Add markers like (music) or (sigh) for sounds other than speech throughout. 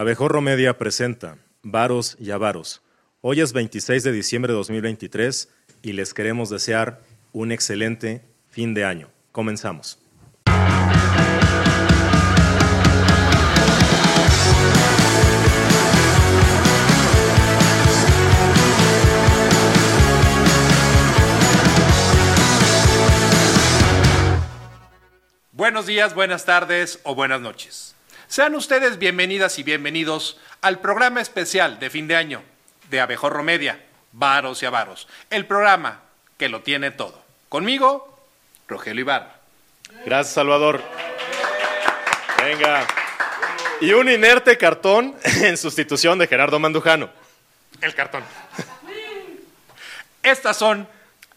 Abejorro Media presenta Varos y Avaros. Hoy es 26 de diciembre de 2023 y les queremos desear un excelente fin de año. Comenzamos. Buenos días, buenas tardes o buenas noches. Sean ustedes bienvenidas y bienvenidos al programa especial de fin de año de Abejorro Media, Varos y Avaros, el programa que lo tiene todo. Conmigo, Rogelio Ibarra. Gracias, Salvador. Venga. Y un inerte cartón (laughs) en sustitución de Gerardo Mandujano. El cartón. Estas son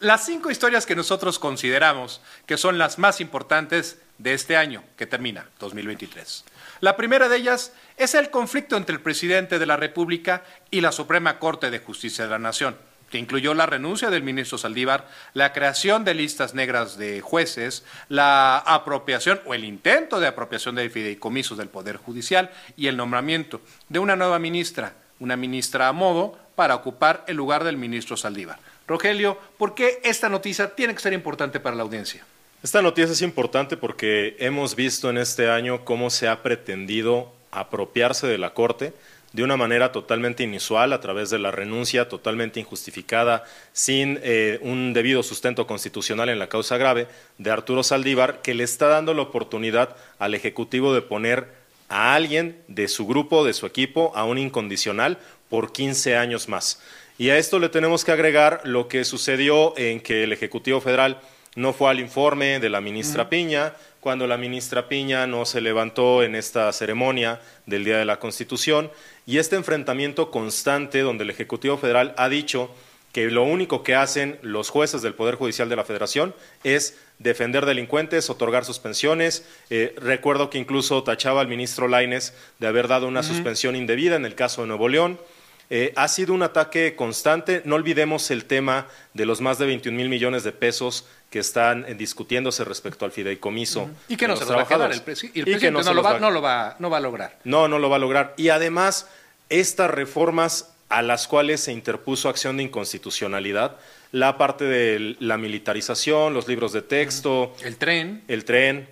las cinco historias que nosotros consideramos que son las más importantes de este año que termina, 2023. La primera de ellas es el conflicto entre el presidente de la República y la Suprema Corte de Justicia de la Nación, que incluyó la renuncia del ministro Saldívar, la creación de listas negras de jueces, la apropiación o el intento de apropiación de fideicomisos del Poder Judicial y el nombramiento de una nueva ministra, una ministra a modo, para ocupar el lugar del ministro Saldívar. Rogelio, ¿por qué esta noticia tiene que ser importante para la audiencia? Esta noticia es importante porque hemos visto en este año cómo se ha pretendido apropiarse de la Corte de una manera totalmente inusual, a través de la renuncia totalmente injustificada, sin eh, un debido sustento constitucional en la causa grave de Arturo Saldívar, que le está dando la oportunidad al Ejecutivo de poner a alguien de su grupo, de su equipo, a un incondicional por 15 años más. Y a esto le tenemos que agregar lo que sucedió en que el Ejecutivo Federal no fue al informe de la ministra Piña, cuando la ministra Piña no se levantó en esta ceremonia del Día de la Constitución, y este enfrentamiento constante donde el Ejecutivo Federal ha dicho que lo único que hacen los jueces del Poder Judicial de la Federación es defender delincuentes, otorgar suspensiones. Eh, recuerdo que incluso tachaba al ministro Laines de haber dado una suspensión indebida en el caso de Nuevo León. Eh, ha sido un ataque constante. No olvidemos el tema de los más de 21 mil millones de pesos que están eh, discutiéndose respecto al fideicomiso. Y que no se los va a quedar el, presidente no, lo va, no, lo va, no va a lograr. No, no lo va a lograr. Y además, estas reformas a las cuales se interpuso acción de inconstitucionalidad, la parte de la militarización, los libros de texto. El tren. El tren.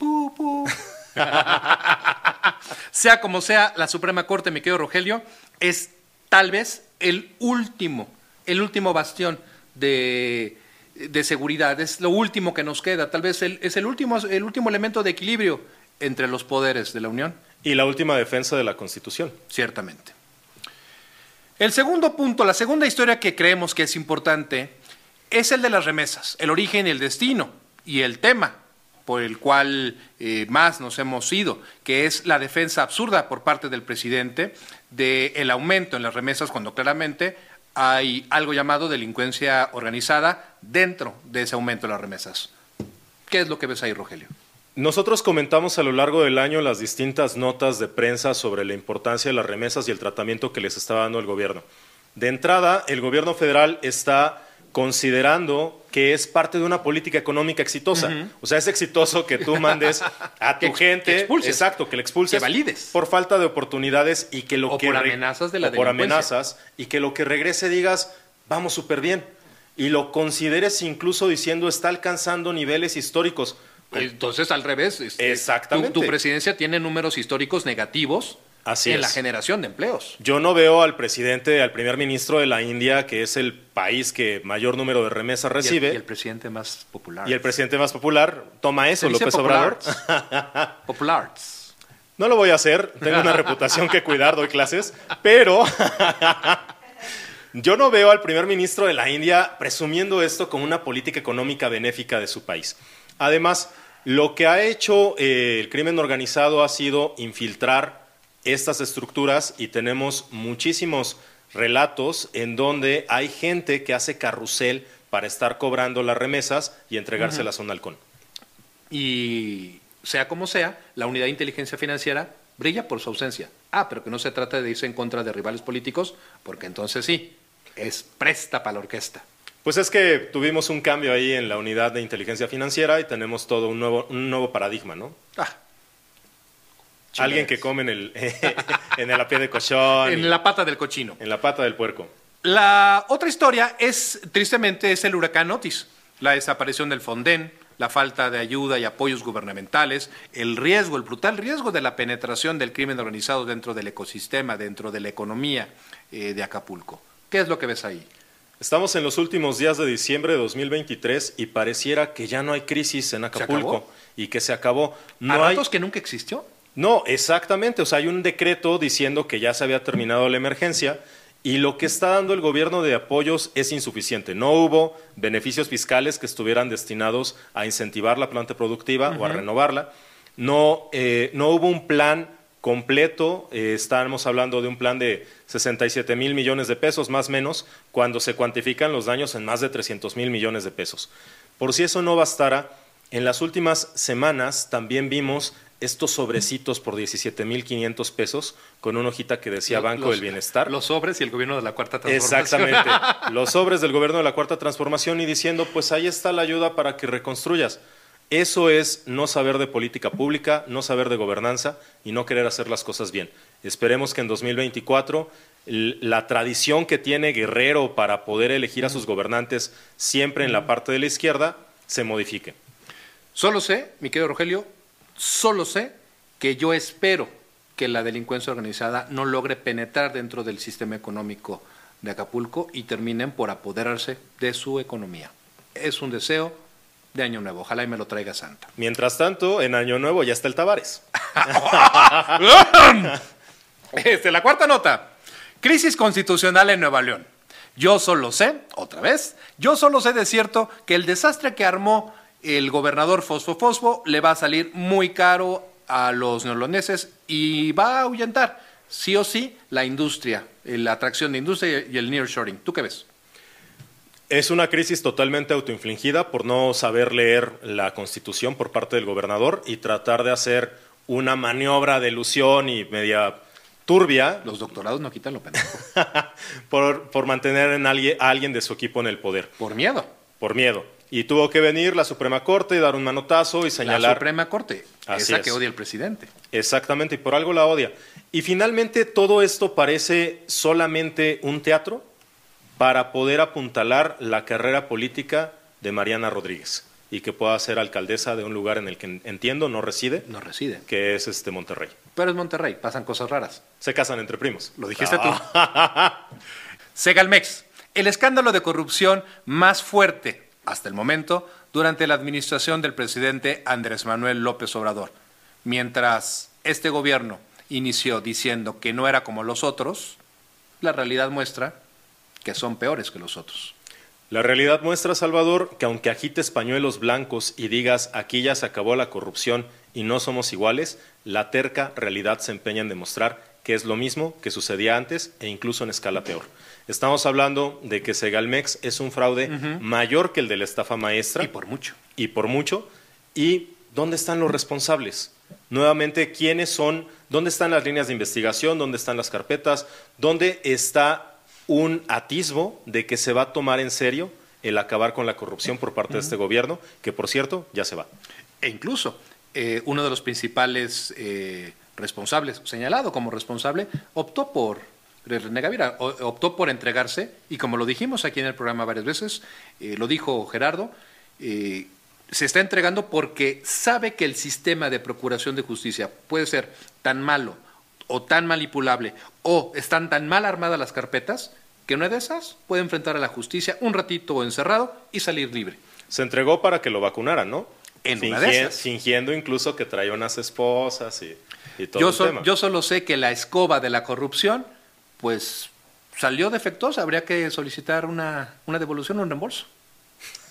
(laughs) sea como sea, la Suprema Corte, me quedo Rogelio, es tal vez el último, el último bastión de, seguridad, es lo último que nos queda, tal vez es el último, el último elemento de equilibrio entre los poderes de la Unión. Y la última defensa de la Constitución. Ciertamente. El segundo punto, la segunda historia que creemos que es importante, es el de las remesas, el origen y el destino y el tema por el cual eh, más nos hemos ido, que es la defensa absurda por parte del presidente del aumento en las remesas cuando claramente hay algo llamado delincuencia organizada dentro de ese aumento de las remesas. ¿Qué es lo que ves ahí, Rogelio? Nosotros comentamos a lo largo del año las distintas notas de prensa sobre la importancia de las remesas y el tratamiento que les está dando el gobierno. De entrada, el gobierno federal está considerando que es parte de una política económica exitosa. O sea, es exitoso que tú mandes a (laughs) tu gente, exacto, que le expulses, que valides. por falta de oportunidades y que lo o que por amenazas de la por amenazas y que lo que regrese digas vamos súper bien y lo consideres incluso diciendo está alcanzando niveles históricos. Entonces, al revés, este, Exactamente. tu presidencia tiene números históricos negativos en la generación de empleos. Yo no veo al presidente, al primer ministro de la India, que es el país que mayor número de remesas recibe. Y el, presidente más popular. Y el presidente más popular toma eso, López Obrador. Populars. (laughs) No lo voy a hacer, tengo una reputación que cuidar, doy clases, pero (laughs) yo no veo al primer ministro de la India presumiendo esto como una política económica benéfica de su país. Además, lo que ha hecho eh, el crimen organizado ha sido infiltrar estas estructuras y tenemos muchísimos relatos en donde hay gente que hace carrusel para estar cobrando las remesas y entregárselas a un halcón. Y sea como sea, la unidad de inteligencia financiera brilla por su ausencia. Ah, pero que no se trata de irse en contra de rivales políticos, porque entonces sí, es presta para la orquesta. Pues es que tuvimos un cambio ahí en la unidad de inteligencia financiera y tenemos todo un nuevo, un nuevo paradigma, ¿no? Ah, Alguien que come en el, (laughs) en el pie de cochón. En la pata del cochino. En la pata del puerco. La otra historia es, tristemente, es el huracán Otis. La desaparición del Fonden, la falta de ayuda y apoyos gubernamentales, el riesgo, el brutal riesgo de la penetración del crimen organizado dentro del ecosistema, dentro de la economía eh, de Acapulco. ¿Qué es lo que ves ahí? Estamos en los últimos días de diciembre de 2023 y pareciera que ya no hay crisis en Acapulco y que se acabó. No ¿A que nunca existió? No, exactamente. O sea, hay un decreto diciendo que ya se había terminado la emergencia y lo que está dando el gobierno de apoyos es insuficiente. No hubo beneficios fiscales que estuvieran destinados a incentivar la planta productiva o a renovarla. No, eh, no hubo un plan completo, eh, estamos hablando de un plan de 67 mil millones de pesos, más o menos, cuando se cuantifican los daños en más de 300 mil millones de pesos. Por si eso no bastara, en las últimas semanas también vimos estos sobrecitos por 17.500 pesos con una hojita que decía Banco del Bienestar. Los sobres y el gobierno de la Cuarta Transformación. Exactamente. (laughs) los sobres del gobierno de la Cuarta Transformación y diciendo, pues ahí está la ayuda para que reconstruyas. Eso es no saber de política pública, no saber de gobernanza y no querer hacer las cosas bien. Esperemos que en 2024 la tradición que tiene Guerrero para poder elegir a sus gobernantes siempre en la parte de la izquierda se modifique. Solo sé, mi querido Rogelio, Solo sé que yo espero que la delincuencia organizada no logre penetrar dentro del sistema económico de Acapulco y terminen por apoderarse de su economía. Es un deseo de Año Nuevo. Ojalá y me lo traiga Santa. Mientras tanto, en Año Nuevo ya está el Tavares. (laughs) este, la cuarta nota. Crisis constitucional en Nueva León. Yo solo sé, otra vez, yo solo sé de cierto que el desastre que armó el gobernador Fosfo Fosfo le va a salir muy caro a los neoloneses y va a ahuyentar sí o sí la industria, la atracción de industria y el nearshoring. ¿Tú qué ves? Es una crisis totalmente autoinfligida por no saber leer la Constitución por parte del gobernador y tratar de hacer una maniobra de ilusión y media turbia. Los doctorados no quitan lo pendejo. (laughs) por, por mantener en alguien, a alguien de su equipo en el poder. Por miedo. Por miedo. Y tuvo que venir la Suprema Corte, y dar un manotazo y señalar. La Suprema Corte, esa que odia el presidente. Exactamente, y por algo la odia. Y finalmente todo esto parece solamente un teatro para poder apuntalar la carrera política de Mariana Rodríguez y que pueda ser alcaldesa de un lugar en el que entiendo no reside. No reside. Que es este Monterrey. Pero es Monterrey, pasan cosas raras. Se casan entre primos. Lo dijiste tú. (laughs) Segalmex, el escándalo de corrupción más fuerte hasta el momento durante la administración del presidente Andrés Manuel López Obrador. Mientras este gobierno inició diciendo que no era como los otros, la realidad muestra que son peores que los otros. La realidad muestra, Salvador, que aunque agites pañuelos blancos y digas aquí ya se acabó la corrupción y no somos iguales, la terca realidad se empeña en demostrar que es lo mismo que sucedía antes e incluso en escala peor. Estamos hablando de que Segalmex es un fraude mayor que el de la estafa maestra. Y por mucho. Y por mucho. ¿Y dónde están los responsables? Nuevamente, ¿quiénes son? ¿Dónde están las líneas de investigación? ¿Dónde están las carpetas? ¿Dónde está un atisbo de que se va a tomar en serio el acabar con la corrupción por parte de este gobierno, que por cierto ya se va? E incluso eh, uno de los principales eh, responsables, señalado como responsable, optó por René Gavira optó por entregarse y como lo dijimos aquí en el programa varias veces, eh, lo dijo Gerardo, se está entregando porque sabe que el sistema de procuración de justicia puede ser tan malo o tan manipulable o están tan mal armadas las carpetas que una de esas puede enfrentar a la justicia un ratito encerrado y salir libre. Se entregó para que lo vacunaran, ¿no? En una de esas. Fingiendo incluso que traía unas esposas y, todo yo, el tema. yo solo sé que la escoba de la corrupción pues salió defectuosa, habría que solicitar una, devolución o un reembolso.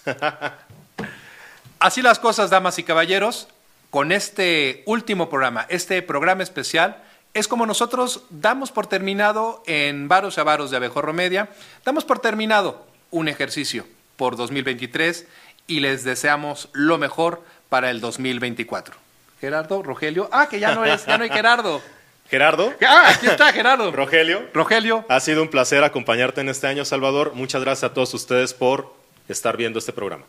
(laughs) Así las cosas, damas y caballeros, con este último programa, este programa especial, es como nosotros damos por terminado en Varos y Avaros de Abejorro Media, damos por terminado un ejercicio por 2023 y les deseamos lo mejor para el 2024. Gerardo, Rogelio, ah, que ya no es, ya no hay Gerardo. (laughs) Gerardo. Ah, aquí está Gerardo. Rogelio. Rogelio. Ha sido un placer acompañarte en este año, Salvador. Muchas gracias a todos ustedes por estar viendo este programa.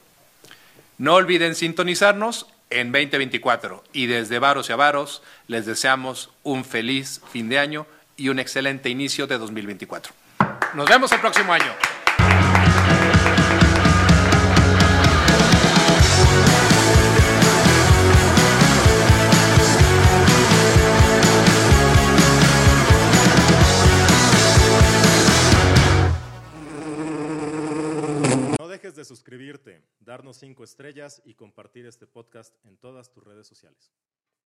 No olviden sintonizarnos en 2024. Y desde Varos y Avaros les deseamos un feliz fin de año y un excelente inicio de 2024. Nos vemos el próximo año. Cinco estrellas y compartir este podcast en todas tus redes sociales.